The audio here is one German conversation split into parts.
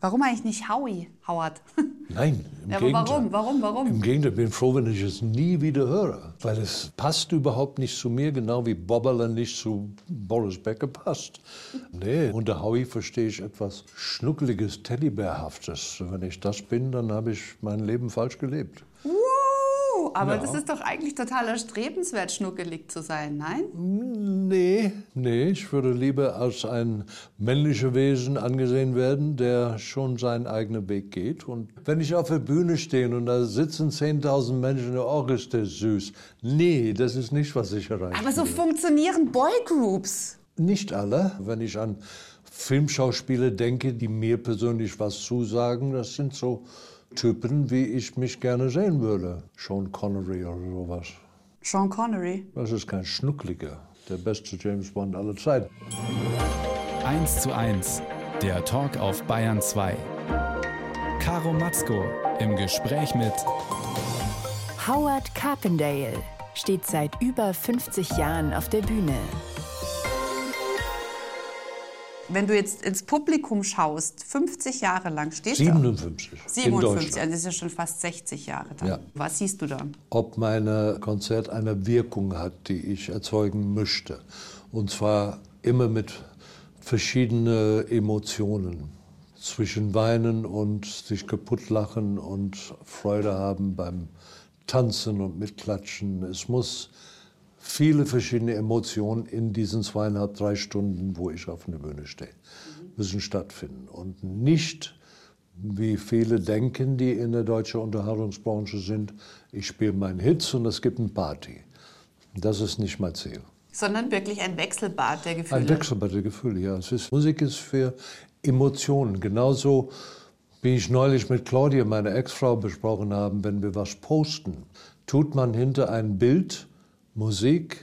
Warum eigentlich nicht Howie, Howard? Nein, im Ja, Gegenteil. warum? Warum? Warum? Im Gegenteil, bin froh, wenn ich es nie wieder höre, weil es passt überhaupt nicht zu mir, genau wie Bobberle nicht zu Boris Becker passt. Nee, unter Howie verstehe ich etwas Schnuckeliges, Teddybärhaftes. Wenn ich das bin, dann habe ich mein Leben falsch gelebt. Aber Ja. das ist doch eigentlich total erstrebenswert, schnuckelig zu sein, nein? Nee, nee, ich würde lieber als ein männlicher Wesen angesehen werden, der schon seinen eigenen Weg geht. Und wenn ich auf der Bühne stehe und da sitzen 10.000 Menschen, oh, ist das süß. Nee, das ist nicht, was ich erreiche. Aber so funktionieren Boygroups. Nicht alle. Wenn ich an Filmschauspieler denke, die mir persönlich was zusagen, das sind so Typen, wie ich mich gerne sehen würde. Sean Connery oder sowas. Sean Connery. Das ist kein Schnuckliger. Der beste James Bond aller Zeiten. 1 zu 1, der Talk auf Bayern 2. Caro Matzko im Gespräch mit Howard Carpendale steht seit über 50 Jahren auf der Bühne. Wenn du jetzt ins Publikum schaust, 50 Jahre lang stehst du. 57. in 57, Deutschland. also das ist ja schon fast 60 Jahre dann. Ja. Was siehst du da? Ob mein Konzert eine Wirkung hat, die ich erzeugen möchte. Und zwar immer mit verschiedenen Emotionen. Zwischen Weinen und sich kaputt lachen und Freude haben beim Tanzen und Mitklatschen. Es muss viele verschiedene Emotionen in diesen zweieinhalb, drei Stunden, wo ich auf der Bühne stehe, müssen stattfinden. Und nicht, wie viele denken, die in der deutschen Unterhaltungsbranche sind, ich spiele meinen Hits und es gibt eine Party. Das ist nicht mein Ziel. Sondern wirklich ein Wechselbad der Gefühle. Ein Wechselbad der Gefühle, ja. Es ist, Musik ist für Emotionen. Genauso wie ich neulich mit Claudia, meiner Ex-Frau, besprochen haben, wenn wir was posten, tut man hinter ein Bild Musik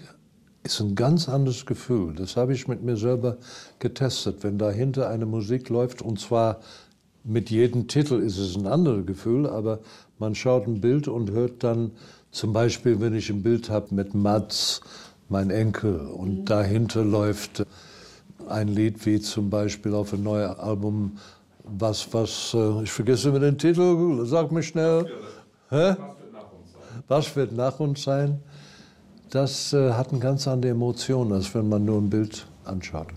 ist ein ganz anderes Gefühl. Das habe ich mit mir selber getestet. Wenn dahinter eine Musik läuft, und zwar mit jedem Titel ist es ein anderes Gefühl, aber man schaut ein Bild und hört dann zum Beispiel, wenn ich ein Bild habe mit Mats, mein Enkel, und dahinter läuft ein Lied wie zum Beispiel auf ein neues Album, was, was, äh, ich vergesse immer den Titel, sag mir schnell. Hä? Was wird nach uns sein? Das äh, hat eine ganz andere Emotion, als wenn man nur ein Bild anschaut.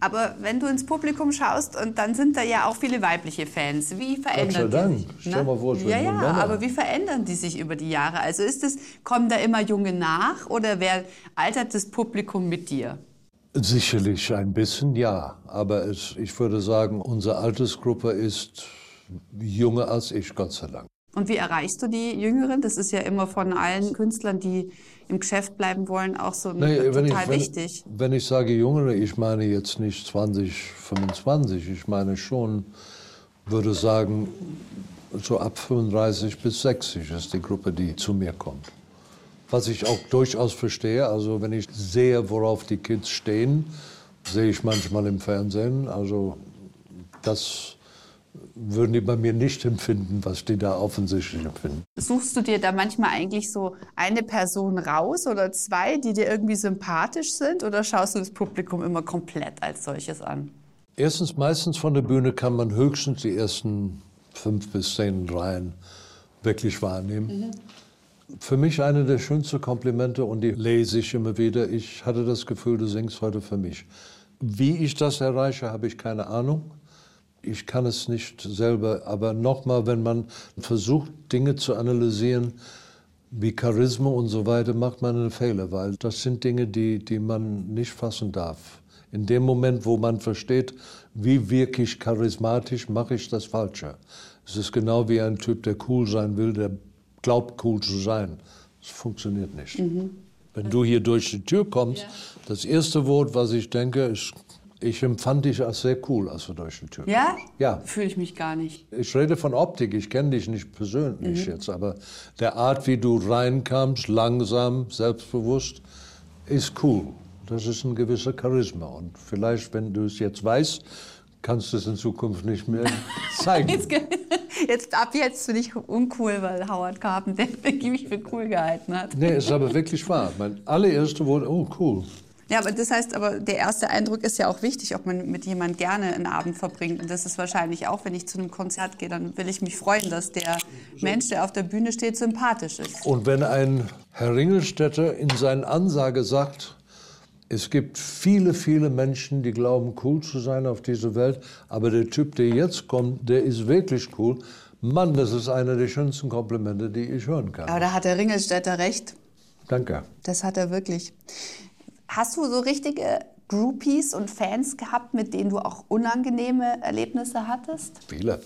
Aber wenn du ins Publikum schaust und dann sind da ja auch viele weibliche Fans, wie verändern sei die Dank. sich? Stell mal vor, ja, ja, Männer. aber wie verändern die sich über die Jahre? Also ist es, kommen da immer Junge nach oder wer altert das Publikum mit dir? Sicherlich ein bisschen, ja. Aber es, ich würde sagen, unsere Altersgruppe ist jünger als ich, Gott sei Dank. Und wie erreichst du die Jüngeren? Das ist ja immer von allen Künstlern, die im Geschäft bleiben wollen, auch so Nee, total wenn, ich, wichtig. wenn, wenn ich sage Jüngere, ich meine jetzt nicht 20, 25. Ich meine schon, würde sagen, so ab 35 bis 60 ist die Gruppe, die zu mir kommt. Was ich auch durchaus verstehe, also wenn ich sehe, worauf die Kids stehen, sehe ich manchmal im Fernsehen. Also das würden die bei mir nicht empfinden, was die da offensichtlich empfinden. Suchst du dir da manchmal eigentlich so eine Person raus oder zwei, die dir irgendwie sympathisch sind? Oder schaust du das Publikum immer komplett als solches an? Erstens, meistens von der Bühne kann man höchstens die ersten fünf bis zehn Reihen wirklich wahrnehmen. Für mich eine der schönsten Komplimente und die lese ich immer wieder. Ich hatte das Gefühl, du singst heute für mich. Wie ich das erreiche, habe ich keine Ahnung. Ich kann es nicht selber. Aber nochmal, wenn man versucht, Dinge zu analysieren, wie Charisma und so weiter, macht man einen Fehler, weil das sind Dinge, die, die man nicht fassen darf. In dem Moment, wo man versteht, wie wirklich charismatisch, mache ich das Falsche. Es ist genau wie ein Typ, der cool sein will, der glaubt, cool zu sein. Das funktioniert nicht. Wenn du hier durch die Tür kommst, das erste Wort, was ich denke, ist, ich empfand dich als sehr cool, als du durch die Tür Ja? kommst. Ja. Fühle ich mich gar nicht. Ich rede von Optik, ich kenne dich nicht persönlich jetzt, aber der Art, wie du reinkamst, langsam, selbstbewusst, ist cool. Das ist ein gewisser Charisma. Und vielleicht, wenn du es jetzt weißt, kannst du es in Zukunft nicht mehr zeigen. Jetzt, ab jetzt bin ich uncool, weil Howard Carpenter mich für cool gehalten hat. Nee, ist aber wirklich wahr. Mein allererste Wort, oh cool. Ja, aber das heißt, aber der erste Eindruck ist ja auch wichtig, ob man mit jemand gerne einen Abend verbringt. Und das ist wahrscheinlich auch, wenn ich zu einem Konzert gehe, dann will ich mich freuen, dass der Mensch, der auf der Bühne steht, sympathisch ist. Und wenn ein Herr Ringelstädter in seiner Ansage sagt, es gibt viele, viele Menschen, die glauben, cool zu sein auf dieser Welt, aber der Typ, der jetzt kommt, der ist wirklich cool. Mann, das ist einer der schönsten Komplimente, die ich hören kann. Aber da hat der Ringelstädter recht. Danke. Das hat er wirklich. Hast du so richtige Groupies und Fans gehabt, mit denen du auch unangenehme Erlebnisse hattest? Viele.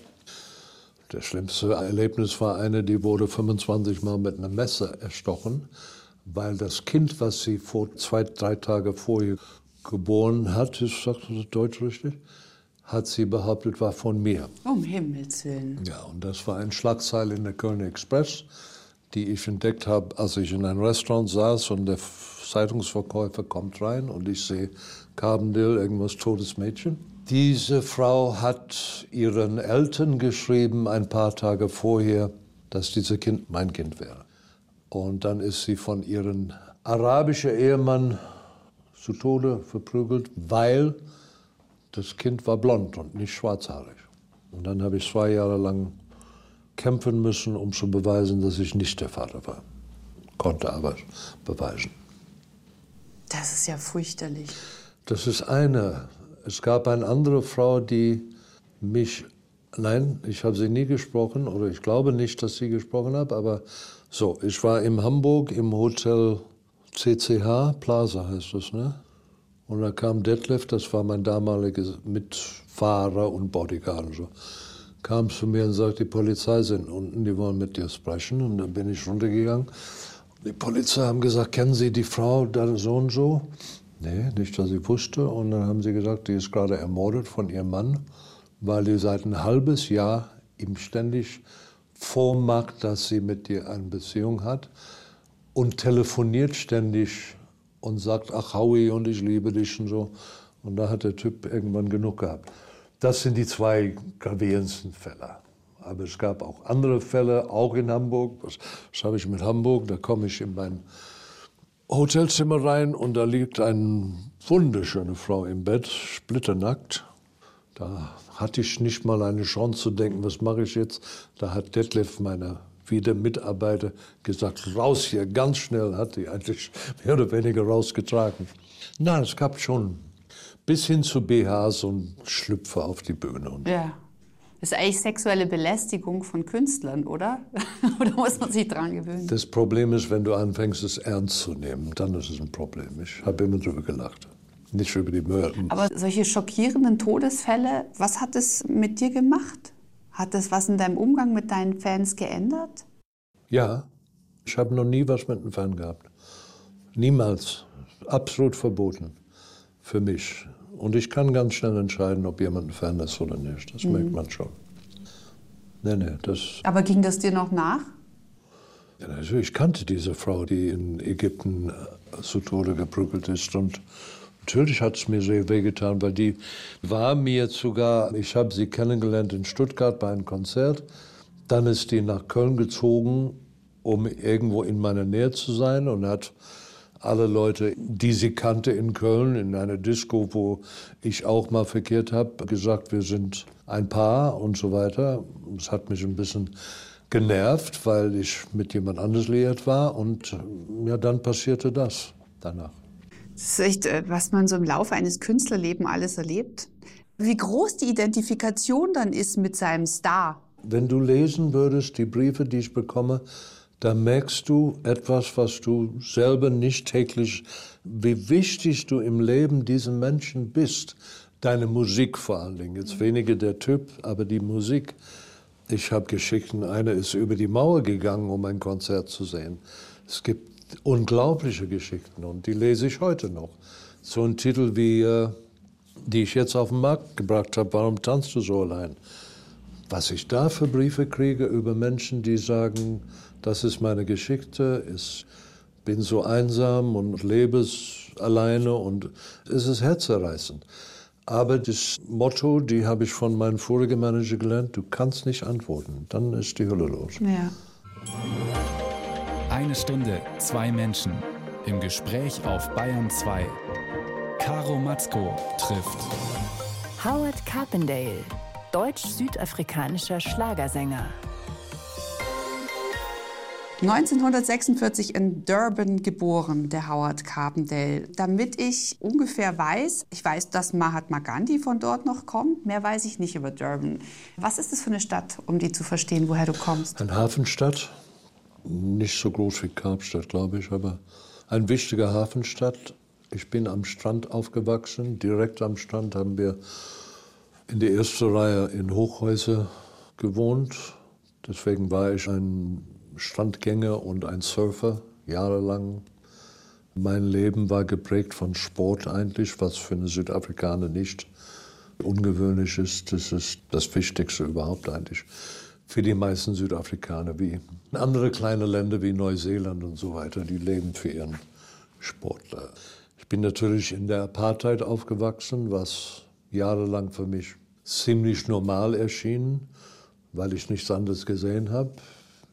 Das schlimmste Erlebnis war eine, die wurde 25 Mal mit einem Messer erstochen, weil das Kind, was sie vor zwei, drei Tage vorher geboren hat, ist, sagt das Deutsch richtig, hat sie behauptet, war von mir. Um Himmels Willen. Ja, und das war ein Schlagzeil in der Kölner Express, die ich entdeckt habe, als ich in einem Restaurant saß und der Zeitungsverkäufer kommt rein und ich sehe Carbondale, irgendwas totes Mädchen. Diese Frau hat ihren Eltern geschrieben, ein paar Tage vorher, dass dieses Kind mein Kind wäre. Und dann ist sie von ihrem arabischen Ehemann zu Tode verprügelt, weil das Kind war blond und nicht schwarzhaarig. Und dann habe ich zwei Jahre lang kämpfen müssen, um zu beweisen, dass ich nicht der Vater war. Konnte aber beweisen. Das ist ja fürchterlich. Das ist eine. Es gab eine andere Frau, die mich, nein, ich habe sie nie gesprochen oder ich glaube nicht, dass sie gesprochen habe, aber so, ich war in Hamburg im Hotel CCH, Plaza heißt das, ne? Und da kam Detlef, das war mein damaliger Mitfahrer und Bodyguard und so, kam zu mir und sagte, die Polizei sind unten, die wollen mit dir sprechen. Und dann bin ich runtergegangen. Die Polizei haben gesagt, kennen Sie die Frau da so und so? Nee, nicht, dass ich wusste. Und dann haben sie gesagt, die ist gerade ermordet von ihrem Mann, weil die seit ein halbes Jahr ihm ständig vormacht, dass sie mit dir eine Beziehung hat und telefoniert ständig und sagt, ach Howie und ich liebe dich und so. Und da hat der Typ irgendwann genug gehabt. Das sind die zwei gravierendsten Fälle. Aber es gab auch andere Fälle, auch in Hamburg. Was, was habe ich mit Hamburg? Da komme ich in mein Hotelzimmer rein und da liegt eine wunderschöne Frau im Bett, splitternackt. Da hatte ich nicht mal eine Chance zu denken, was mache ich jetzt? Da hat Detlef, meine wieder Mitarbeiter, gesagt, raus hier, ganz schnell, hat die eigentlich mehr oder weniger rausgetragen. Nein, es gab schon bis hin zu BHs und Schlüpfer auf die Bühne. Ja. Das ist eigentlich sexuelle Belästigung von Künstlern, oder? oder muss man sich dran gewöhnen? Das Problem ist, wenn du anfängst, es ernst zu nehmen, dann ist es ein Problem. Ich habe immer drüber gelacht. Nicht über die Mörder. Aber solche schockierenden Todesfälle, was hat es mit dir gemacht? Hat das was in deinem Umgang mit deinen Fans geändert? Ja, ich habe noch nie was mit einem Fan gehabt. Niemals. Absolut verboten. Für mich. Und ich kann ganz schnell entscheiden, ob jemand ein Fan ist oder nicht. Das merkt man schon. Nee, nee, das. Aber ging das dir noch nach? Ja, natürlich, ich kannte diese Frau, die in Ägypten äh, zu Tode geprügelt ist. Und natürlich hat es mir sehr wehgetan, weil die war mir sogar, ich habe sie kennengelernt in Stuttgart bei einem Konzert. Dann ist die nach Köln gezogen, um irgendwo in meiner Nähe zu sein und hat alle Leute, die sie kannte in Köln, in einer Disco, wo ich auch mal verkehrt habe, gesagt, wir sind ein Paar und so weiter. Es hat mich ein bisschen genervt, weil ich mit jemand anders liiert war und ja, dann passierte das danach. Das ist echt, äh, was man so im Laufe eines Künstlerlebens alles erlebt. Wie groß die Identifikation dann ist mit seinem Star. Wenn du lesen würdest, die Briefe, die ich bekomme, da merkst du etwas, was du selber nicht täglich, wie wichtig du im Leben diesen Menschen bist. Deine Musik vor allen Dingen. Jetzt weniger der Typ, aber die Musik. Ich habe Geschichten, einer ist über die Mauer gegangen, um ein Konzert zu sehen. Es gibt unglaubliche Geschichten und die lese ich heute noch. So ein Titel wie, äh, die ich jetzt auf den Markt gebracht habe, Warum tanzt du so allein? Was ich da für Briefe kriege über Menschen, die sagen, das ist meine Geschichte, ich bin so einsam und lebe es alleine und es ist herzerreißend. Aber das Motto, die habe ich von meinem vorigen Manager gelernt, du kannst nicht antworten, dann ist die Hölle los. Ja. Eine Stunde, zwei Menschen. Im Gespräch auf Bayern 2. Caro Matzko trifft Howard Carpendale, deutsch-südafrikanischer Schlagersänger. 1946 in Durban geboren, der Howard Carpendale. Damit ich ungefähr weiß, ich weiß, dass Mahatma Gandhi von dort noch kommt, mehr weiß ich nicht über Durban. Was ist das für eine Stadt, um die zu verstehen, woher du kommst? Eine Hafenstadt, nicht so groß wie Kapstadt, glaube ich, aber eine wichtige Hafenstadt. Ich bin am Strand aufgewachsen, direkt am Strand haben wir in der ersten Reihe in Hochhäuser gewohnt. Deswegen war ich ein Strandgänger und ein Surfer jahrelang. Mein Leben war geprägt von Sport eigentlich, was für eine Südafrikaner nicht ungewöhnlich ist. Das ist das Wichtigste überhaupt eigentlich für die meisten Südafrikaner, wie andere kleine Länder wie Neuseeland und so weiter, die leben für ihren Sport. Ich bin natürlich in der Apartheid aufgewachsen, was jahrelang für mich ziemlich normal erschien, weil ich nichts anderes gesehen habe.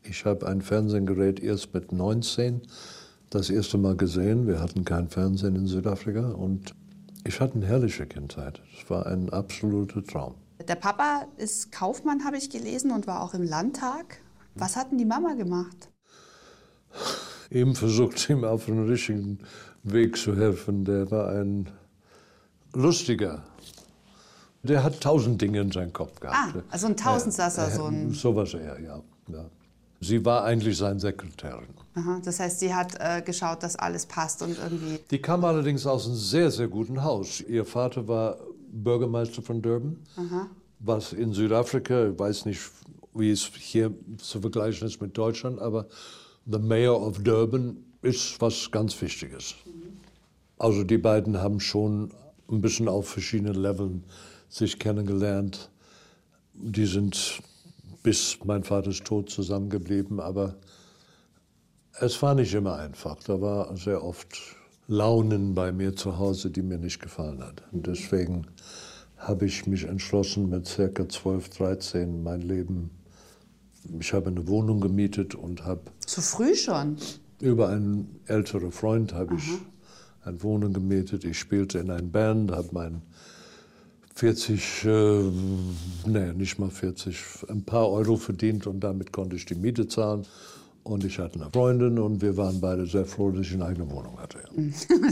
Ich habe ein Fernsehgerät erst mit 19 das erste Mal gesehen. Wir hatten kein Fernsehen in Südafrika und ich hatte eine herrliche Kindheit. Es war ein absoluter Traum. Der Papa ist Kaufmann, habe ich gelesen, und war auch im Landtag. Was hat denn die Mama gemacht? Ihm versucht, ihm auf den richtigen Weg zu helfen. Der war ein lustiger. Der hat tausend Dinge in seinem Kopf gehabt. Ah, also ein Tausendsasser, so ein. Sowas eher, ja. ja. Sie war eigentlich seine Sekretärin. Aha, das heißt, sie hat äh, geschaut, dass alles passt und irgendwie. Die kam allerdings aus einem sehr, sehr guten Haus. Ihr Vater war Bürgermeister von Durban, Aha. was in Südafrika, ich weiß nicht, wie es hier zu vergleichen ist mit Deutschland, aber the Mayor of Durban ist was ganz Wichtiges. Also die beiden haben schon ein bisschen auf verschiedenen Leveln sich kennengelernt. Die sind bis mein Vaters Tod zusammengeblieben, aber es war nicht immer einfach. Da war sehr oft Launen bei mir zu Hause, die mir nicht gefallen hat. Und deswegen habe ich mich entschlossen, mit circa 12, 13 mein Leben, ich habe eine Wohnung gemietet und habe... Zu früh schon? Über einen älteren Freund habe ich eine Wohnung gemietet. Ich spielte in einer Band, habe mein 40, äh, nee, nicht mal 40, ein paar Euro verdient und damit konnte ich die Miete zahlen. Und ich hatte eine Freundin und wir waren beide sehr froh, dass ich eine eigene Wohnung hatte.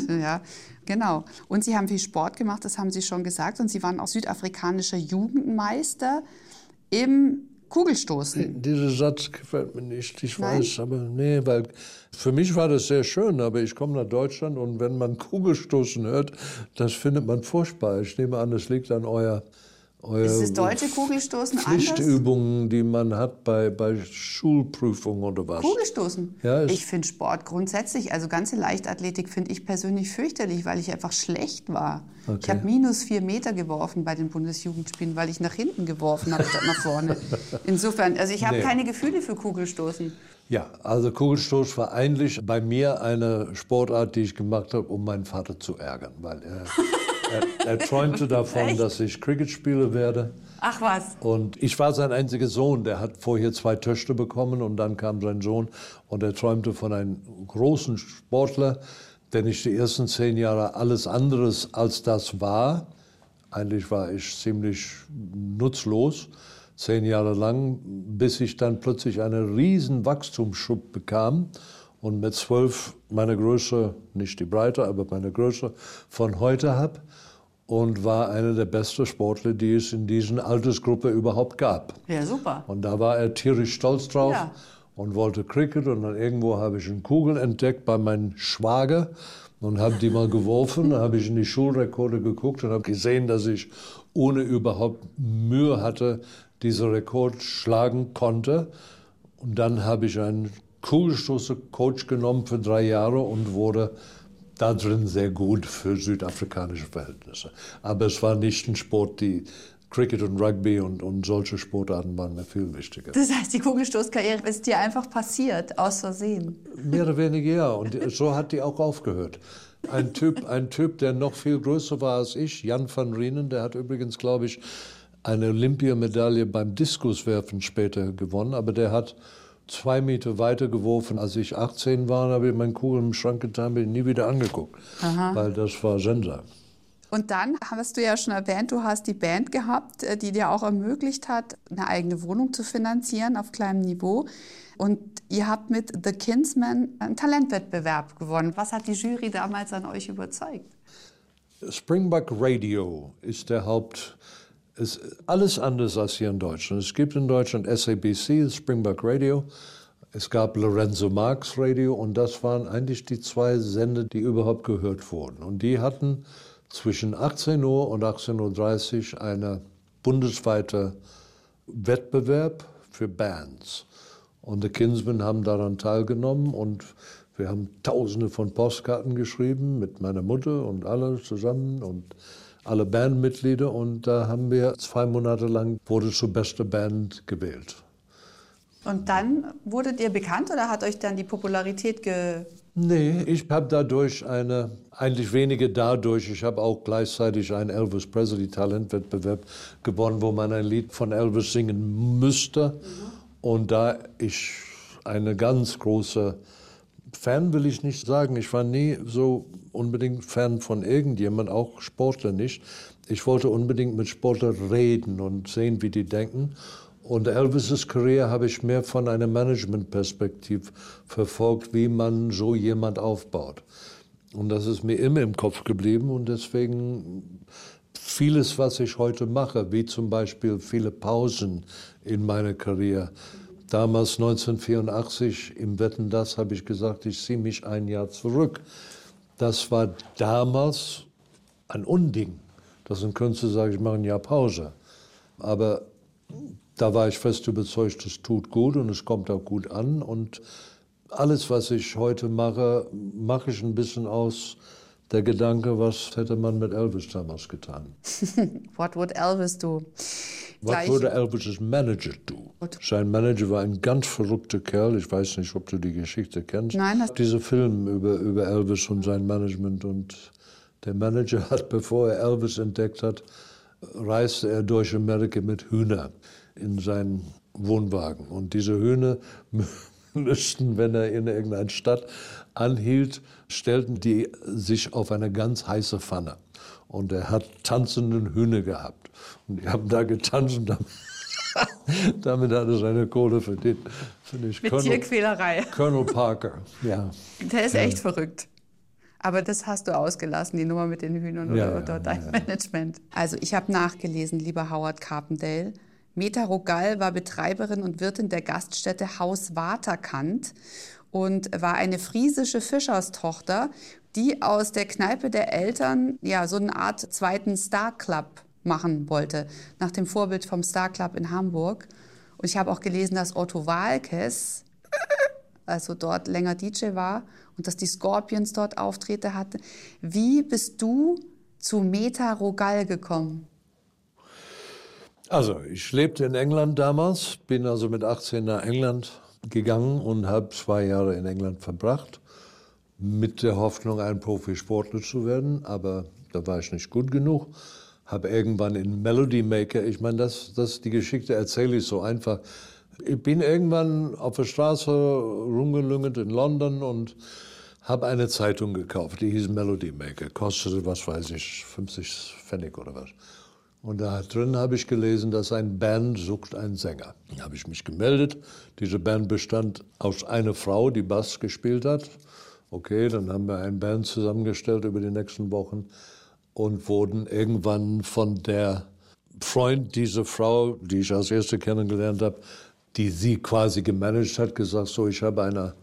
Ja. genau. Und Sie haben viel Sport gemacht, das haben Sie schon gesagt. Und Sie waren auch südafrikanischer Jugendmeister im Kugelstoßen. Dieser Satz gefällt mir nicht, ich Nein? weiß, aber nee, weil für mich war das sehr schön, aber ich komme nach Deutschland und wenn man Kugelstoßen hört, das findet man furchtbar. Ich nehme an, das liegt an euer Ist das deutsche Kugelstoßen anders? Pflichtübungen, die man hat bei, bei Schulprüfungen oder was. Kugelstoßen? Ja, ich finde Sport grundsätzlich, also ganze Leichtathletik finde ich persönlich fürchterlich, weil ich einfach schlecht war. Ich Okay. habe minus vier Meter geworfen bei den Bundesjugendspielen, weil ich nach hinten geworfen habe statt nach vorne. Insofern, also ich habe Nee. keine Gefühle für Kugelstoßen. Ja, also Kugelstoß war eigentlich bei mir eine Sportart, die ich gemacht habe, um meinen Vater zu ärgern, weil er, er, er träumte davon, Echt? dass ich Cricketspieler werde. Ach was. Und ich war sein einziger Sohn. Der hat vorher zwei Töchter bekommen und dann kam sein Sohn und er träumte von einem großen Sportler, der nicht die ersten zehn Jahre alles anderes als das war. Eigentlich war ich ziemlich nutzlos, zehn Jahre lang, bis ich dann plötzlich einen riesen Wachstumsschub bekam und mit zwölf meine Größe, nicht die Breite, aber meine Größe von heute habe und war einer der besten Sportler, die es in dieser Altersgruppe überhaupt gab. Ja, super. Und da war er tierisch stolz drauf Ja. und wollte Cricket. Und dann irgendwo habe ich eine Kugel entdeckt bei meinem Schwager und habe die mal geworfen. Dann habe ich in die Schulrekorde geguckt und habe gesehen, dass ich ohne überhaupt Mühe hatte, diesen Rekord schlagen konnte. Und dann habe ich einen Kugelstoßer-Coach genommen für drei Jahre und wurde da drin sehr gut für südafrikanische Verhältnisse. Aber es war nicht ein Sport, die Cricket und Rugby und, und solche Sportarten waren mir viel wichtiger. Das heißt, die Kugelstoßkarriere ist dir einfach passiert, aus Versehen. Mehr oder weniger ja. Und so hat die auch aufgehört. Ein Typ, ein Typ, der noch viel größer war als ich, Jan van Rienen, der hat übrigens, glaube ich, eine Olympiamedaille beim Diskuswerfen später gewonnen, aber der hat zwei Meter weiter geworfen, als ich 18 war, habe ich meinen Kugel im Schrank getan, bin nie wieder angeguckt, weil das war Sensor. Und dann hast du ja schon erwähnt, du hast die Band gehabt, äh, die dir auch ermöglicht hat, eine eigene Wohnung zu finanzieren auf kleinem Niveau. Und ihr habt mit The Kinsman einen Talentwettbewerb gewonnen. Was hat die Jury damals an euch überzeugt? Springbok Radio ist der Haupt. Ist alles anders als hier in Deutschland. Es gibt in Deutschland SABC, Springbok Radio. Es gab Lorenzo Marx Radio und das waren eigentlich die zwei Sender, die überhaupt gehört wurden. Und die hatten zwischen 18 Uhr und 18.30 Uhr einen bundesweiten Wettbewerb für Bands. Und die Kinsmen haben daran teilgenommen und wir haben tausende von Postkarten geschrieben mit meiner Mutter und alle zusammen und alle Bandmitglieder und da haben wir zwei Monate lang wurde zur beste Band gewählt. Und dann wurdet ihr bekannt oder hat euch dann die Popularität ge Nee, ich habe dadurch eine, eigentlich wenige dadurch, ich habe auch gleichzeitig einen Elvis Presley Talentwettbewerb gewonnen, wo man ein Lied von Elvis singen müsste. Mhm. Und da ich eine ganz große Fan will ich nicht sagen, ich war nie so unbedingt Fan von irgendjemand, auch Sportler nicht. Ich wollte unbedingt mit Sportlern reden und sehen, wie die denken. Und Elvis' Karriere habe ich mehr von einer Managementperspektive verfolgt, wie man so jemand aufbaut. Und das ist mir immer im Kopf geblieben und deswegen vieles, was ich heute mache, wie zum Beispiel viele Pausen in meiner Karriere. Damals 1984 im Wetten das habe ich gesagt, ich ziehe mich ein Jahr zurück. Das war damals ein Unding, dass ein Künstler sagt, ich mache ein Jahr Pause. Aber da war ich fest überzeugt, es tut gut und es kommt auch gut an. Und alles, was ich heute mache, mache ich ein bisschen aus der Gedanke, was hätte man mit Elvis damals getan? What would Elvis do? Was würde Elvis' Manager tun? Sein Manager war ein ganz verrückter Kerl. Ich weiß nicht, ob du die Geschichte kennst. Nein. Das Dieser Film über, über Elvis und sein Management. Und der Manager hat, bevor er Elvis entdeckt hat, reiste er durch Amerika mit Hühnern in seinen Wohnwagen. Und diese Hühner müssten, wenn er in irgendeiner Stadt anhielt, stellten die sich auf eine ganz heiße Pfanne. Und er hat tanzenden Hühner gehabt. Und die haben da getanzt und damit, damit hat er seine Kohle verdient. Mit Colonel, Tierquälerei. Colonel Parker, ja. Der ist ja. echt verrückt. Aber das hast du ausgelassen, die Nummer mit den Hühnern oder, ja, oder dein ja. Management. Also ich habe nachgelesen, lieber Howard Carpendale. Meta Rogal war Betreiberin und Wirtin der Gaststätte Haus Waterkant und war eine friesische Fischerstochter, die aus der Kneipe der Eltern ja so eine Art zweiten Star Club machen wollte, nach dem Vorbild vom Star Club in Hamburg. Und ich habe auch gelesen, dass Otto Walkes also dort länger DJ war und dass die Scorpions dort Auftritte hatten. Wie bist du zu Meta Rogal gekommen? Also, ich lebte in England damals, bin also mit 18 nach England gegangen und habe zwei Jahre in England verbracht, mit der Hoffnung, ein Profisportler zu werden, aber da war ich nicht gut genug. Habe irgendwann in Melody Maker, ich meine, das, das, die Geschichte erzähle ich so einfach. Ich bin irgendwann auf der Straße rumgelüngelt in London und habe eine Zeitung gekauft, die hieß Melody Maker, kostete, was weiß ich, 50 Pfennig oder was. Und da drin habe ich gelesen, dass ein Band sucht einen Sänger. Da habe ich mich gemeldet. Diese Band bestand aus einer Frau, die Bass gespielt hat. Okay, dann haben wir eine Band zusammengestellt über die nächsten Wochen und wurden irgendwann von der Freund dieser Frau, die ich als erste kennengelernt habe, die sie quasi gemanagt hat, gesagt, so, ich habe eine,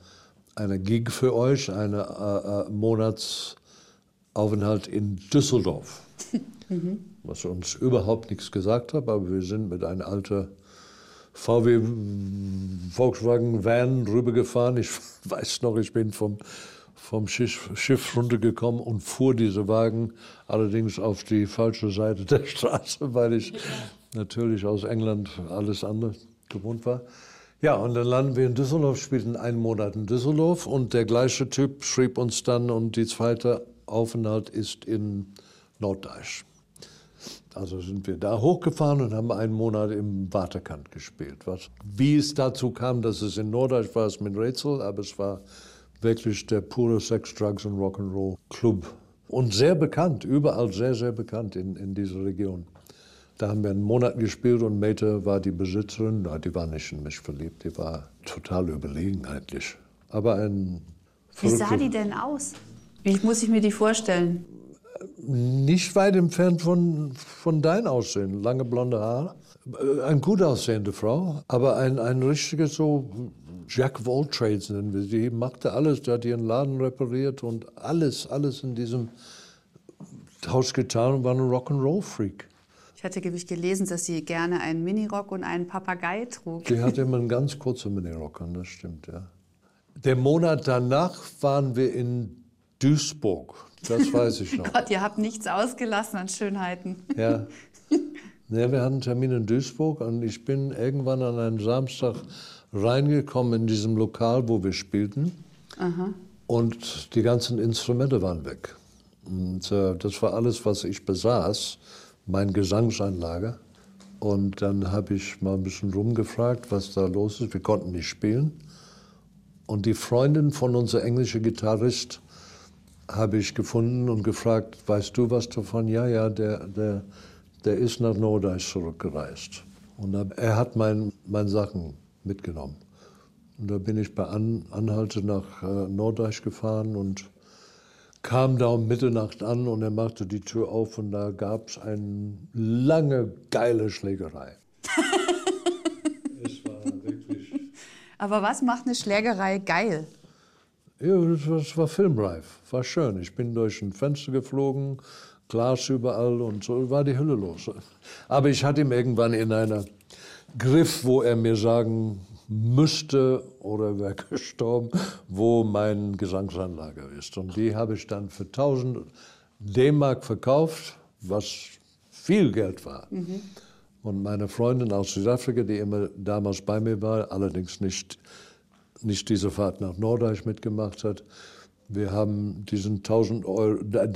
eine Gig für euch, einen äh, äh, Monatsaufenthalt in Düsseldorf. Mhm was uns überhaupt nichts gesagt hat, aber wir sind mit einem alten VW Volkswagen Van rübergefahren. Ich weiß noch, ich bin vom, vom Schiff, Schiff runtergekommen und fuhr diese Wagen allerdings auf die falsche Seite der Straße, weil ich natürlich aus England alles andere gewohnt war. Ja, und dann landen wir in Düsseldorf, spielten einen Monat in Düsseldorf und der gleiche Typ schrieb uns dann und die zweite Aufenthalt ist in Norddeich. Also sind wir da hochgefahren und haben einen Monat im Waterkant gespielt. Was, wie es dazu kam, dass es in Norddeutsch war, ist mit Rätsel, aber es war wirklich der pure Sex, Drugs und Rock'n'Roll Club und sehr bekannt, überall sehr, sehr bekannt in, in dieser Region. Da haben wir einen Monat gespielt und Mete war die Besitzerin. Na, die war nicht in mich verliebt, die war total überlegen eigentlich. Aber ein Wie sah die denn aus? Wie muss ich mir die vorstellen? Nicht weit entfernt von, von dein Aussehen. Lange blonde Haare. Äh, eine gut aussehende Frau, aber ein, ein richtiger so Jack Trades nennen wir sie. Machte alles, die hat ihren Laden repariert und alles, alles in diesem Haus getan und war ein Rock'n'Roll-Freak. Ich hatte gelesen, dass sie gerne einen Minirock und einen Papagei trug. Sie hatte immer einen ganz kurzen Minirock an, das stimmt, ja. Der Monat danach waren wir in Duisburg. Das weiß ich noch. Gott, ihr habt nichts ausgelassen an Schönheiten. Ja. ja. Wir hatten einen Termin in Duisburg und ich bin irgendwann an einem Samstag reingekommen in diesem Lokal, wo wir spielten. Aha. Und die ganzen Instrumente waren weg. Und äh, das war alles, was ich besaß, mein Gesangsanlage. Und dann habe ich mal ein bisschen rumgefragt, was da los ist. Wir konnten nicht spielen. Und die Freundin von unserem englischen Gitarrist habe ich gefunden und gefragt, weißt du was davon? Ja, ja, der, der, der ist nach Nordeich zurückgereist. Und er hat meine mein Sachen mitgenommen. Und da bin ich bei An Anhalte nach äh, Norddeich gefahren und kam da um Mitternacht an und er machte die Tür auf und da gab es eine lange, geile Schlägerei. es war wirklich. Aber was macht eine Schlägerei geil? Ja, das war, das war filmreif, war schön. Ich bin durch ein Fenster geflogen, Glas überall und so war die Hölle los. Aber ich hatte ihm irgendwann in einer Griff, wo er mir sagen müsste oder wäre gestorben, wo mein Gesangsanlage ist. Und die habe ich dann für 1000 D-Mark verkauft, was viel Geld war. Mhm. Und meine Freundin aus Südafrika, die immer damals bei mir war, allerdings nicht, nicht diese Fahrt nach Norddeich mitgemacht hat, wir haben diesen 1000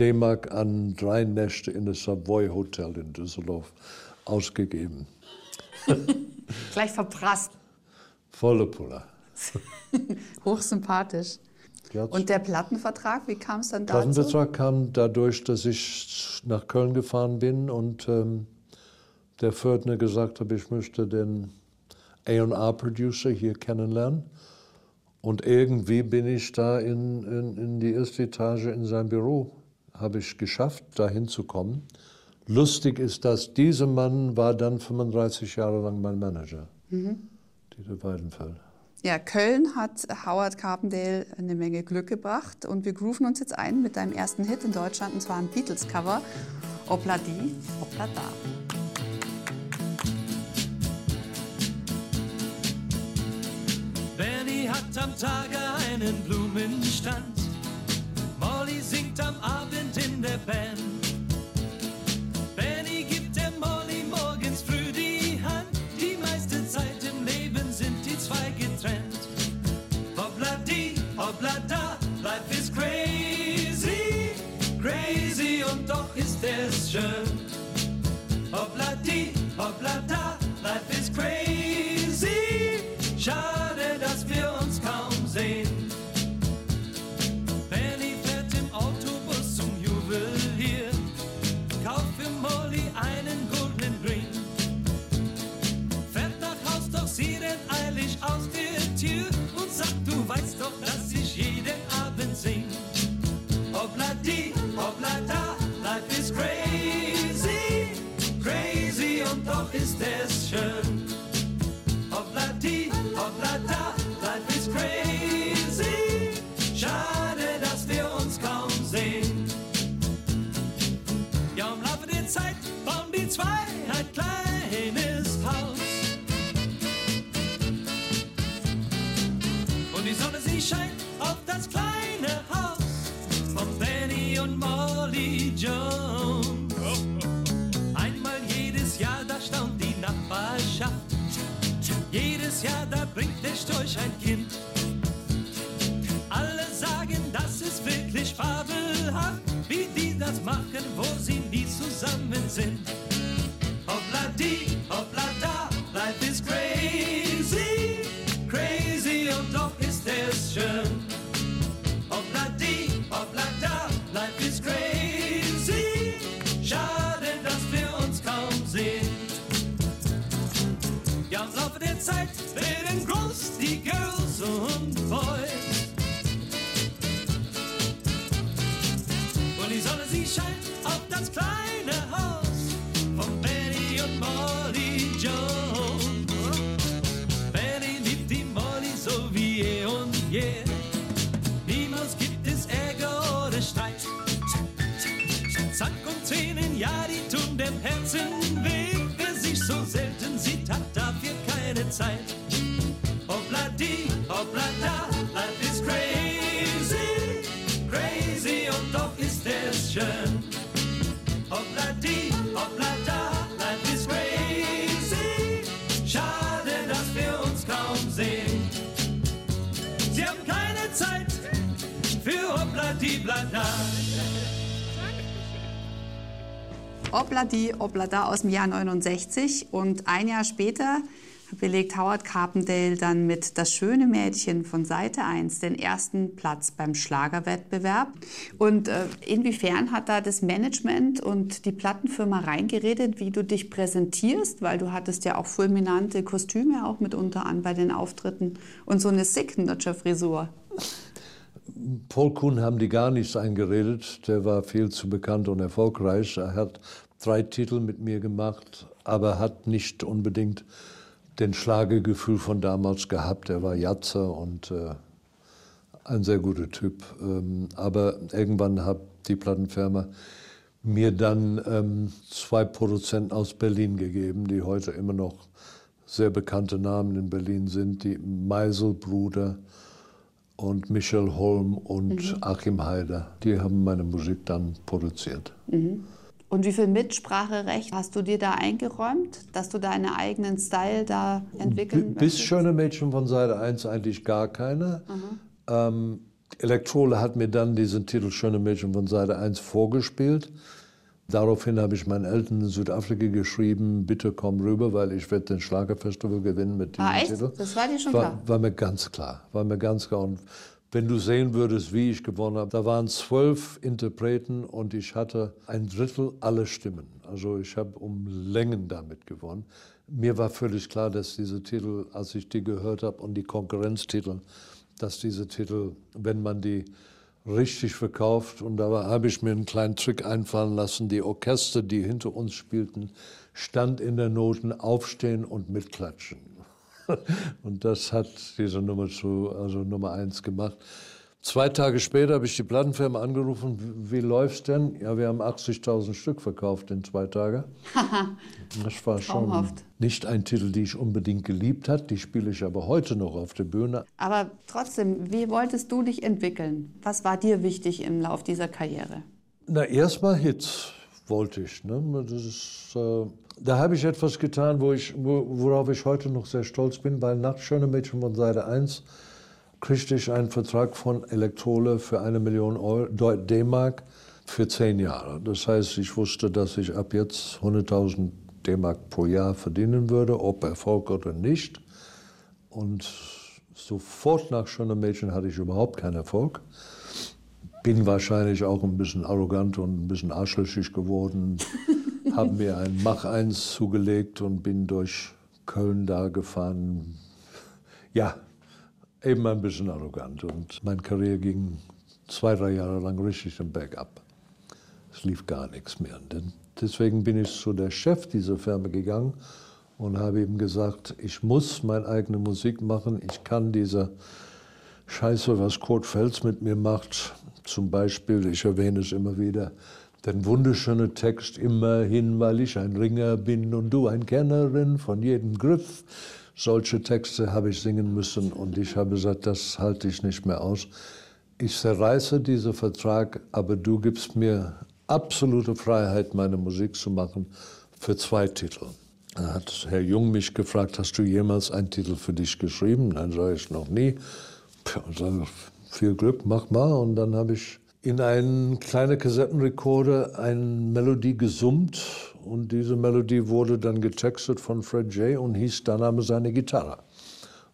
D-Mark an drei Nächte in das Savoy Hotel in Düsseldorf ausgegeben. Gleich verprasst. Volle Puller. Hochsympathisch. Und der Plattenvertrag, wie kam es dann dazu? Der Plattenvertrag kam dadurch, dass ich nach Köln gefahren bin und ähm, der Fördner gesagt hat, ich möchte den A&R-Producer hier kennenlernen. Und irgendwie bin ich da in, in, in die erste Etage in sein Büro, habe ich geschafft, da hinzukommen. Lustig ist, dass dieser Mann war dann 35 Jahre lang mein Manager, mhm. Dieter Weidenfeld. Ja, Köln hat Howard Carpendale eine Menge Glück gebracht und wir grooven uns jetzt ein mit deinem ersten Hit in Deutschland und zwar ein Beatles-Cover, Opla di, Opla da. Am Tage einen Blumenstand, die Sonne, sie scheint auf das kleine Haus von Benny und Molly Jones. Jedes Jahr, da bringt der Storch ein Kind. Alle sagen, das ist wirklich fabelhaft, wie die das machen, wo sieht, hat dafür keine Zeit. Hoppla die, hoppla da, life is crazy, crazy und doch ist es schön. Hoppla die, Obladi, Oblada aus dem Jahr 69 und ein Jahr später belegt Howard Carpendale dann mit Das schöne Mädchen von Seite 1 den ersten Platz beim Schlagerwettbewerb. Und äh, inwiefern hat da das Management und die Plattenfirma reingeredet, wie du dich präsentierst? Weil du hattest ja auch fulminante Kostüme auch mitunter an bei den Auftritten und so eine Signature-Frisur. Paul Kuhn haben die gar nichts eingeredet. Der war viel zu bekannt und erfolgreich. Er hat drei Titel mit mir gemacht, aber hat nicht unbedingt den Schlagegefühl von damals gehabt. Er war Jatzer und äh, ein sehr guter Typ. Ähm, aber irgendwann hat die Plattenfirma mir dann ähm, zwei Produzenten aus Berlin gegeben, die heute immer noch sehr bekannte Namen in Berlin sind, die Meisel-Brüder und Michel Holm und Achim Haider. Die haben meine Musik dann produziert. Und wie viel Mitspracherecht hast du dir da eingeräumt, dass du deinen eigenen Style da entwickeln Bis möchtest? Schöne Mädchen von Seite 1 eigentlich gar keine. Ähm, Elektrole hat mir dann diesen Titel Schöne Mädchen von Seite 1 vorgespielt. Daraufhin habe ich meinen Eltern in Südafrika geschrieben, bitte komm rüber, weil ich werde den Schlagerfestival gewinnen mit diesem Ah, echt? Titel. Das war dir schon war, klar? War mir ganz klar, war mir ganz klar. Und wenn du sehen würdest, wie ich gewonnen habe, da waren zwölf Interpreten und ich hatte ein Drittel aller Stimmen. Also ich habe um Längen damit gewonnen. Mir war völlig klar, dass diese Titel, als ich die gehört habe und die Konkurrenztitel, dass diese Titel, wenn man die richtig verkauft, und da habe ich mir einen kleinen Trick einfallen lassen, die Orchester, die hinter uns spielten, stand in der Noten aufstehen und mitklatschen. Und das hat diese Nummer zu, also Nummer eins gemacht. Zwei Tage später habe ich die Plattenfirma angerufen, wie, läuft's denn? Ja, wir haben 80.000 Stück verkauft in zwei Tagen. Das war schon nicht ein Titel, den ich unbedingt geliebt hat. Die spiele ich aber heute noch auf der Bühne. Aber trotzdem, wie wolltest du dich entwickeln? Was war dir wichtig im Lauf dieser Karriere? Na, erstmal Hits wollte ich. Ne? Das ist, äh, da habe ich etwas getan, wo ich, wo, worauf ich heute noch sehr stolz bin, weil nach Schöne Mädchen von Seite 1 kriegte ich einen Vertrag von Elektrole für eine Million Euro- D-Mark für zehn Jahre. Das heißt, ich wusste, dass ich ab jetzt 100.000 D-Mark pro Jahr verdienen würde, ob Erfolg oder nicht. Und sofort nach Schöne Mädchen hatte ich überhaupt keinen Erfolg bin wahrscheinlich auch ein bisschen arrogant und ein bisschen arschlöchig geworden. habe mir ein Mach 1 zugelegt und bin durch Köln da gefahren. Ja, eben ein bisschen arrogant. Und meine Karriere ging zwei, drei Jahre lang richtig den Berg ab. Es lief gar nichts mehr. Denn deswegen bin ich zu der Chef dieser Firma gegangen und habe ihm gesagt, ich muss meine eigene Musik machen. Ich kann diese Scheiße, was Kurt Fels mit mir macht. Zum Beispiel, ich erwähne es immer wieder, den wunderschönen Text Immerhin, weil ich ein Ringer bin und du ein Kennerin von jedem Griff. Solche Texte habe ich singen müssen und ich habe gesagt, das halte ich nicht mehr aus. Ich zerreiße diesen Vertrag, aber du gibst mir absolute Freiheit, meine Musik zu machen für zwei Titel. Da hat Herr Jung mich gefragt, hast du jemals einen Titel für dich geschrieben? Dann sage ich noch nie. Ja, sage, viel Glück, mach mal. Und dann habe ich in einen kleinen Kassettenrekorder eine Melodie gesummt und diese Melodie wurde dann getextet von Fred J. und hieß Da Name seine Gitarre.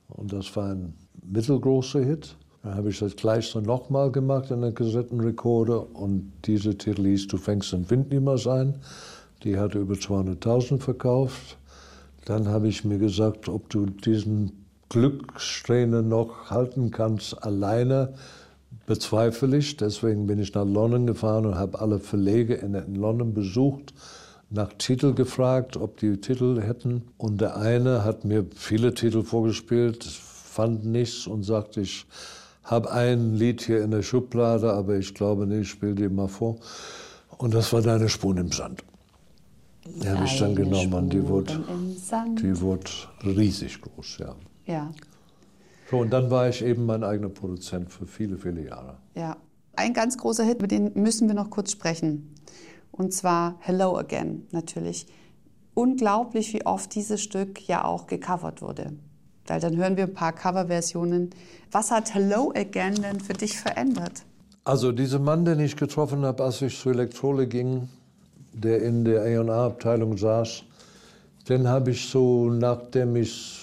Und das war ein mittelgroßer Hit. Dann habe ich das gleich so nochmal gemacht in einem Kassettenrekorder und dieser Titel hieß Du fängst den Wind niemals ein. Die hatte über 200.000 verkauft. Dann habe ich mir gesagt, ob du diesen Glückssträhne noch halten kannst alleine, bezweifle ich. Deswegen bin ich nach London gefahren und habe alle Verlege in London besucht, nach Titel gefragt, ob die Titel hätten. Und der eine hat mir viele Titel vorgespielt, fand nichts und sagte, ich habe ein Lied hier in der Schublade, aber ich glaube nicht, spiel dir mal vor. Und das war deine Spuren im Sand. Die habe ich dann genommen und die wurde, Spuren die wurde riesig groß, ja. Ja, So, und dann war ich eben mein eigener Produzent für viele, viele Jahre. ja. Ein ganz großer Hit, über den müssen wir noch kurz sprechen. Und zwar Hello Again, natürlich. Unglaublich, wie oft dieses Stück ja auch gecovert wurde. Weil dann hören wir ein paar Coverversionen. Was hat Hello Again denn für dich verändert? Also dieser Mann, den ich getroffen habe, als ich zur Elektrole ging, der in der A&A-Abteilung saß, den habe ich so, nachdem ich,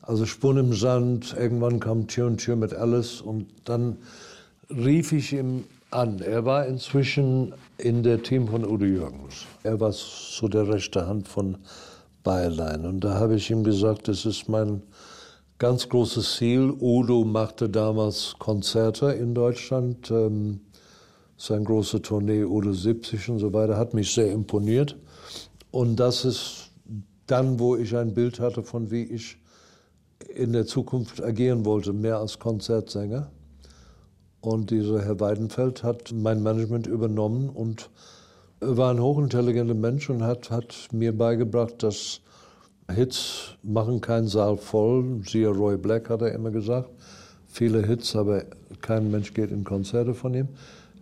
also Spun im Sand, irgendwann kam Tür und Tür mit Alice und dann rief ich ihm an. Er war inzwischen in der Team von Udo Jürgens. Er war so der rechte Hand von Bayerlein. Und da habe ich ihm gesagt, das ist mein ganz großes Ziel. Udo machte damals Konzerte in Deutschland. Ähm, sein große Tournee Udo 70 und so weiter hat mich sehr imponiert. Und das ist dann, wo ich ein Bild hatte von wie ich in der Zukunft agieren wollte, mehr als Konzertsänger. Und dieser Herr Weidenfeld hat mein Management übernommen und war ein hochintelligenter Mensch und hat, hat mir beigebracht, dass Hits machen keinen Saal voll. Siehe Roy Black, hat er immer gesagt. Viele Hits, aber kein Mensch geht in Konzerte von ihm.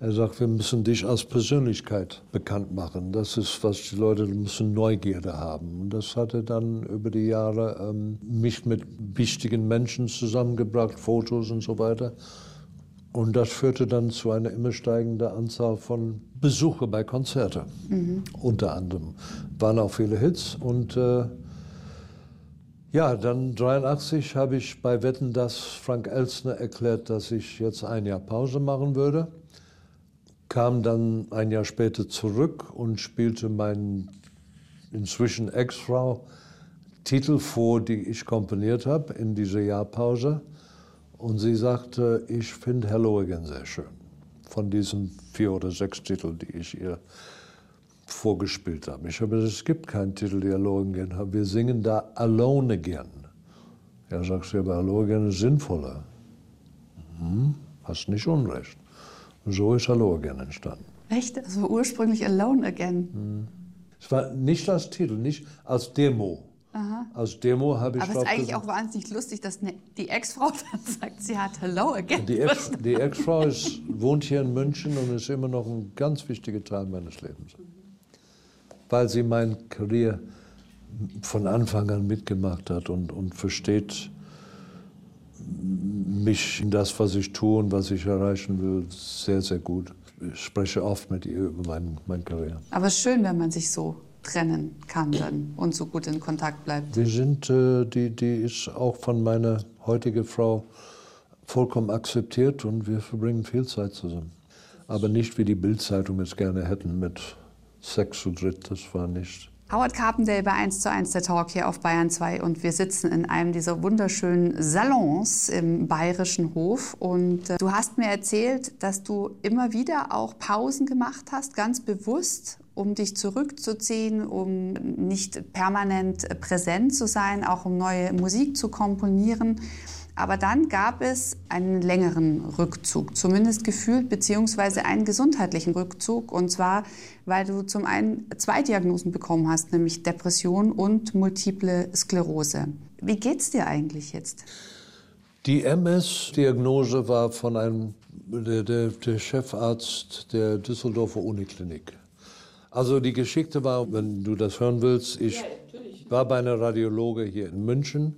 Er sagt, wir müssen dich als Persönlichkeit bekannt machen. Das ist, was die Leute müssen Neugierde haben. Und das hat er dann über die Jahre ähm, mich mit wichtigen Menschen zusammengebracht, Fotos und so weiter. Und das führte dann zu einer immer steigenden Anzahl von Besuchen bei Konzerten. Unter anderem waren auch viele Hits. Und äh, ja, dann 83 habe ich bei Wetten das Frank Elstner erklärt, dass ich jetzt ein Jahr Pause machen würde. Kam dann ein Jahr später zurück und spielte meinen inzwischen Ex-Frau Titel vor, die ich komponiert habe in dieser Jahrpause. Und sie sagte, ich finde Hello Again sehr schön. Von diesen vier oder sechs Titeln, die ich ihr vorgespielt habe. Ich habe gesagt, es gibt keinen Titel, der Hello Again hat. Wir singen da Alone Again. Ja, sagst du, aber Hello Again ist sinnvoller. Hm, hast nicht unrecht. So ist Hello Again entstanden. Echt? Also ursprünglich Alone Again. Es war nicht als Titel, nicht als Demo. Als Demo habe ich Aber es ist eigentlich auch wahnsinnig lustig, dass ne, die Ex-Frau dann sagt, sie hat Hello Again. Die Ex- Ex-Frau ist- wohnt hier in München und ist immer noch ein ganz wichtiger Teil meines Lebens. Weil sie meine Karriere von Anfang an mitgemacht hat und, und versteht mich in das, was ich tue und was ich erreichen will, sehr, sehr gut. Ich spreche oft mit ihr über mein, meine Karriere. Aber es ist schön, wenn man sich so trennen kann dann und so gut in Kontakt bleibt. Wir sind, äh, die, die ist auch von meiner heutigen Frau vollkommen akzeptiert und wir verbringen viel Zeit zusammen. Aber nicht wie die Bildzeitung es gerne hätten mit Sex zu dritt, das war nicht. Howard Carpendale bei 1 zu 1 der Talk hier auf Bayern 2 und wir sitzen in einem dieser wunderschönen Salons im Bayerischen Hof und äh, du hast mir erzählt, dass du immer wieder auch Pausen gemacht hast, ganz bewusst, um dich zurückzuziehen, um nicht permanent präsent zu sein, auch um neue Musik zu komponieren. Aber dann gab es einen längeren Rückzug, zumindest gefühlt, beziehungsweise einen gesundheitlichen Rückzug. Und zwar, weil du zum einen zwei Diagnosen bekommen hast, nämlich Depression und multiple Sklerose. Wie geht's dir eigentlich jetzt? Die MS-Diagnose war von einem, der, der, der Chefarzt der Düsseldorfer Uniklinik. Also die Geschichte war, wenn du das hören willst, ich war bei einer Radiologe hier in München,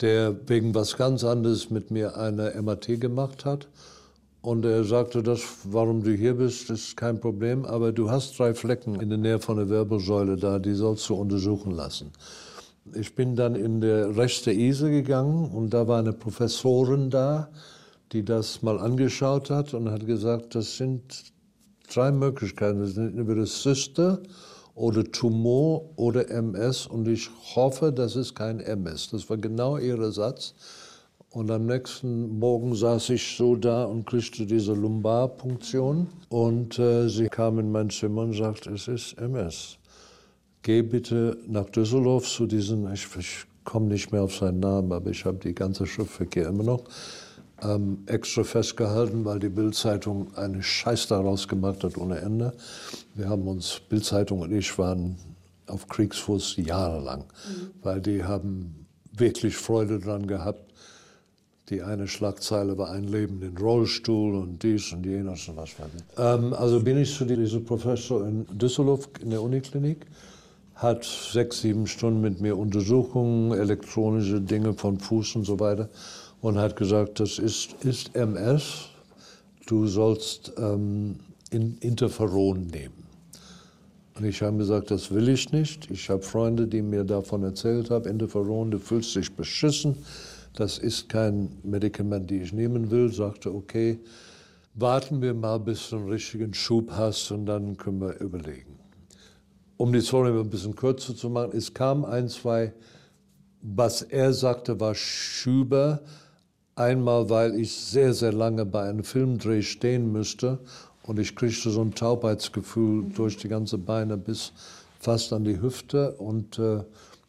der wegen was ganz anderes mit mir eine MRT gemacht hat. Und er sagte, das, warum du hier bist, ist kein Problem, aber du hast drei Flecken in der Nähe von der Wirbelsäule da, die sollst du untersuchen lassen. Ich bin dann in der rechte Ise gegangen und da war eine Professorin da, die das mal angeschaut hat und hat gesagt, das sind drei Möglichkeiten. Das sind das Zyste oder Tumor oder MS und ich hoffe, das ist kein MS. Das war genau ihr Satz. Und am nächsten Morgen saß ich so da und kriegte diese Lumbarpunktion. Und äh, sie kam in mein Zimmer und sagte, es ist MS. Geh bitte nach Düsseldorf zu diesen, ich, ich komme nicht mehr auf seinen Namen, aber ich habe die ganze Schriftverkehr immer noch ähm, extra festgehalten, weil die Bildzeitung einen Scheiß daraus gemacht hat ohne Ende. Wir haben uns, Bildzeitung und ich waren auf Kriegsfuß jahrelang, mhm. weil die haben wirklich Freude dran gehabt. Die eine Schlagzeile war ein Leben in Rollstuhl und dies und jenes und was weiß ich. Ähm, also bin ich zu diesem Professor in Düsseldorf in der Uniklinik, hat sechs, sieben Stunden mit mir Untersuchungen, elektronische Dinge von Fuß und so weiter und hat gesagt, das ist, ist MS, du sollst ähm, in Interferon nehmen. Und ich habe gesagt, das will ich nicht. Ich habe Freunde, die mir davon erzählt haben, Interferon, du fühlst dich beschissen. Das ist kein Medikament, das ich nehmen will. Sagte, okay, warten wir mal, bis du einen richtigen Schub hast und dann können wir überlegen. Um die Story ein bisschen kürzer zu machen, es kam ein, zwei, was er sagte, war Schüber, Einmal, weil ich sehr, sehr lange bei einem Filmdreh stehen müsste und ich kriegte so ein Taubheitsgefühl durch die ganze Beine bis fast an die Hüfte und äh,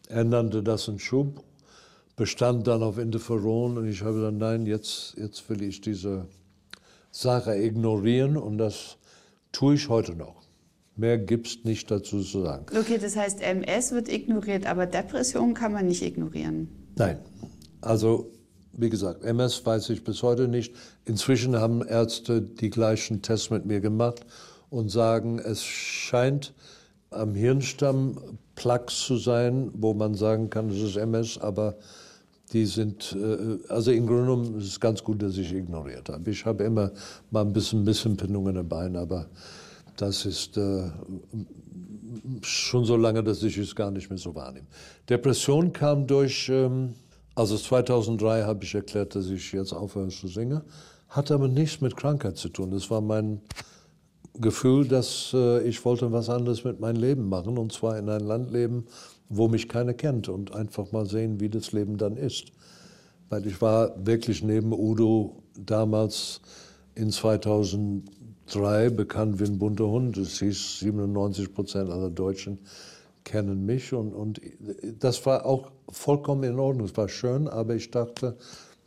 er nannte das einen Schub, bestand dann auf Interferon und ich habe gesagt, nein, jetzt, jetzt will ich diese Sache ignorieren und das tue ich heute noch. Mehr gibt es nicht dazu zu sagen. Okay, das heißt, MS wird ignoriert, aber Depression kann man nicht ignorieren. Nein. Also wie gesagt, MS weiß ich bis heute nicht. Inzwischen haben Ärzte die gleichen Tests mit mir gemacht und sagen, es scheint am Hirnstamm Plaques zu sein, wo man sagen kann, es ist MS, aber die sind, äh, also im Grunde genommen ist es ganz gut, dass ich ignoriert habe. Ich habe immer mal ein bisschen Missempfindungen in den Beinen, aber das ist äh, schon so lange, dass ich es gar nicht mehr so wahrnehme. Depression kam durch ähm, also 2003 habe ich erklärt, dass ich jetzt aufhöre zu singen. Hat aber nichts mit Krankheit zu tun. Das war mein Gefühl, dass äh, ich wollte was anderes mit meinem Leben machen. Und zwar in ein Land leben, wo mich keiner kennt. Und einfach mal sehen, wie das Leben dann ist. Weil ich war wirklich neben Udo damals in 2003 bekannt wie ein bunter Hund. Es hieß 97 Prozent aller Deutschen kennen mich und, und das war auch vollkommen in Ordnung. Es war schön, aber ich dachte,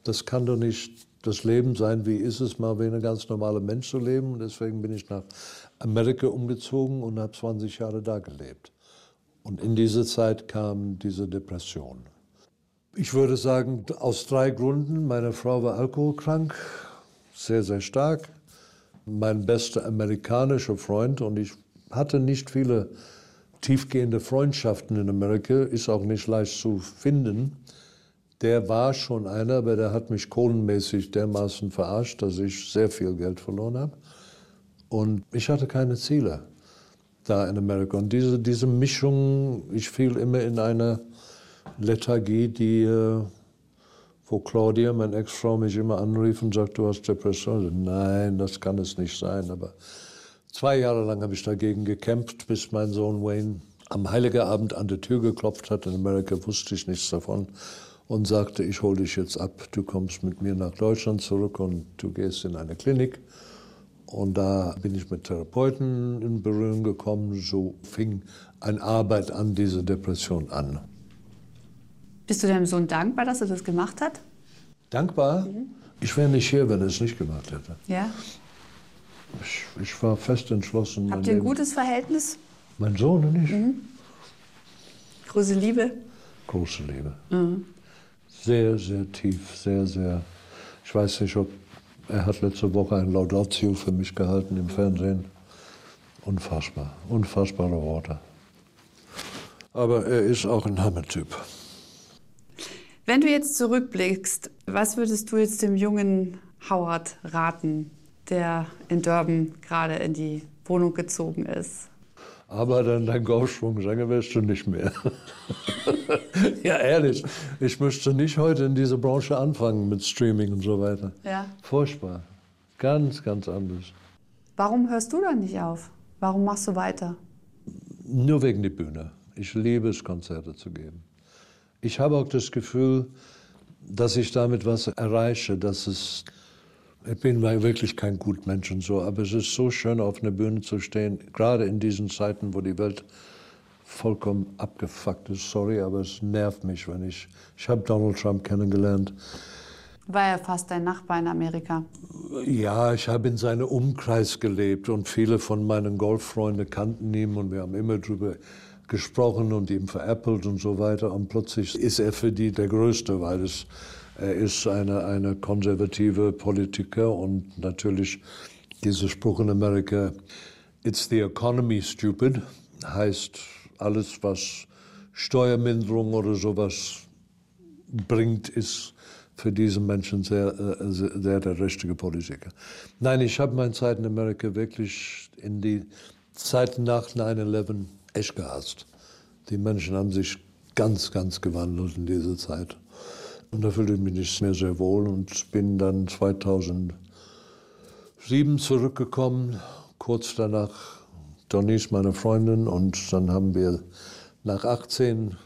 das kann doch nicht das Leben sein, wie ist es mal wie ein ganz normaler Mensch zu leben. Und deswegen bin ich nach Amerika umgezogen und habe 20 Jahre da gelebt. Und in diese Zeit kam diese Depression. Ich würde sagen, aus drei Gründen. Meine Frau war alkoholkrank, sehr, sehr stark. Mein bester amerikanischer Freund und ich hatte nicht viele tiefgehende Freundschaften in Amerika, ist auch nicht leicht zu finden. Der war schon einer, aber der hat mich kohlenmäßig dermaßen verarscht, dass ich sehr viel Geld verloren habe. Und ich hatte keine Ziele da in Amerika. Und diese, diese Mischung, ich fiel immer in eine Lethargie, die, äh, wo Claudia, meine Ex-Frau, mich immer anrief und sagte, du hast Depression. Nein, das kann es nicht sein. Aber Zwei Jahre lang habe ich dagegen gekämpft, bis mein Sohn Wayne am Heiligen Abend an der Tür geklopft hat. In Amerika wusste ich nichts davon und sagte, ich hole dich jetzt ab, du kommst mit mir nach Deutschland zurück und du gehst in eine Klinik. Und da bin ich mit Therapeuten in Berührung gekommen. So fing eine Arbeit an diese Depression an. Bist du deinem Sohn dankbar, dass er das gemacht hat? Dankbar? Mhm. Ich wäre nicht hier, wenn er es nicht gemacht hätte. Ja. Ich, ich war fest entschlossen. Habt ihr ein gutes Verhältnis? Mein Sohn und ich. Mhm. Große Liebe? Große Liebe. Mhm. Sehr, sehr tief, sehr, sehr. Ich weiß nicht, ob er hat letzte Woche ein Laudatio für mich gehalten im Fernsehen. Unfassbar, unfassbare Worte. Aber er ist auch ein Hammertyp. Wenn du jetzt zurückblickst, was würdest du jetzt dem jungen Howard raten? Der in Durban gerade in die Wohnung gezogen ist. Aber dann dein Golfschwung-Sänger wirst du nicht mehr. ja, ehrlich, ich möchte nicht heute in diese Branche anfangen mit Streaming und so weiter. Ja. Furchtbar. Ganz, ganz anders. Warum hörst du dann nicht auf? Warum machst du weiter? Nur wegen der Bühne. Ich liebe es, Konzerte zu geben. Ich habe auch das Gefühl, dass ich damit was erreiche, dass es ich bin wirklich kein Gutmensch und so, aber es ist so schön, auf einer Bühne zu stehen, gerade in diesen Zeiten, wo die Welt vollkommen abgefuckt ist. Sorry, aber es nervt mich, wenn ich. Ich habe Donald Trump kennengelernt. War er fast dein Nachbar in Amerika? Ja, ich habe in seinem Umkreis gelebt und viele von meinen Golffreunden kannten ihn und wir haben immer drüber gesprochen und ihm veräppelt und so weiter. Und plötzlich ist er für die der Größte, weil es, er ist eine, eine konservative Politiker und natürlich dieser Spruch in Amerika, it's the economy stupid, heißt alles, was Steuerminderung oder sowas bringt, ist für diese Menschen sehr, äh, sehr der richtige Politiker. Nein, ich habe meine Zeit in Amerika wirklich in die Zeit nach 9-11 echt gehasst. Die Menschen haben sich ganz, ganz gewandelt in dieser Zeit. Und da fühlte ich mich nicht mehr sehr wohl und bin dann 2007 zurückgekommen, kurz danach Donice, meine Freundin, und dann haben wir nach 18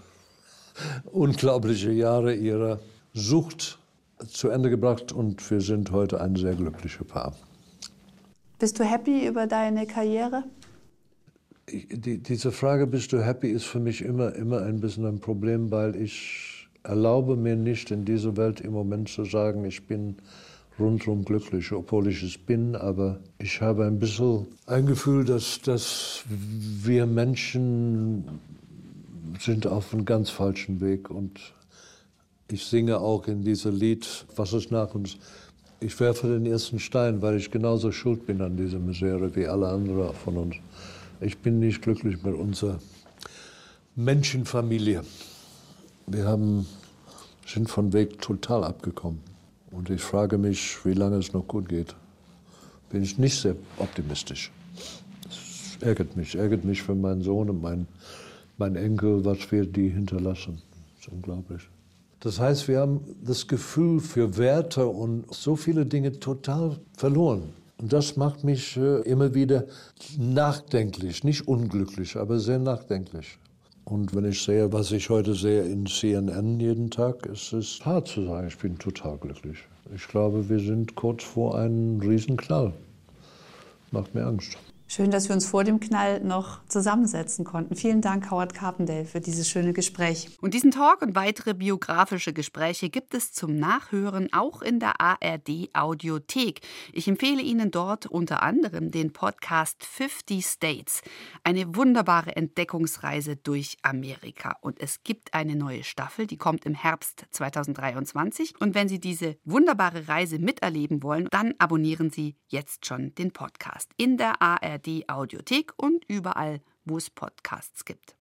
unglaubliche Jahre ihrer Sucht zu Ende gebracht und wir sind heute ein sehr glückliches Paar. Bist du happy über deine Karriere? Die, diese Frage, bist du happy, ist für mich immer, immer ein bisschen ein Problem, weil ich erlaube mir nicht in dieser Welt im Moment zu sagen, ich bin rundherum glücklich, obwohl ich es bin, aber ich habe ein bisschen ein Gefühl, dass, dass wir Menschen sind auf einem ganz falschen Weg. Und ich singe auch in diesem Lied, was ist nach uns, ich werfe den ersten Stein, weil ich genauso schuld bin an dieser Misere wie alle anderen von uns. Ich bin nicht glücklich mit unserer Menschenfamilie. Wir haben, sind von Weg total abgekommen. Und ich frage mich, wie lange es noch gut geht. Bin ich nicht sehr optimistisch. Das ärgert mich, ärgert mich für meinen Sohn und meinen, meinen Enkel, was wir die hinterlassen. Das ist unglaublich. Das heißt, wir haben das Gefühl für Werte und so viele Dinge total verloren. Und das macht mich äh, immer wieder nachdenklich, nicht unglücklich, aber sehr nachdenklich. Und wenn ich sehe, was ich heute sehe in CNN jeden Tag, ist es hart zu sagen, ich bin total glücklich. Ich glaube, wir sind kurz vor einem Riesenknall. Macht mir Angst. Schön, dass wir uns vor dem Knall noch zusammensetzen konnten. Vielen Dank, Howard Carpendale, für dieses schöne Gespräch. Und diesen Talk und weitere biografische Gespräche gibt es zum Nachhören auch in der ARD Audiothek. Ich empfehle Ihnen dort unter anderem den Podcast 50 States. Eine wunderbare Entdeckungsreise durch Amerika. Und es gibt eine neue Staffel, die kommt im Herbst 2023. Und wenn Sie diese wunderbare Reise miterleben wollen, dann abonnieren Sie jetzt schon den Podcast in der ARD ARD Audiothek und überall, wo es Podcasts gibt.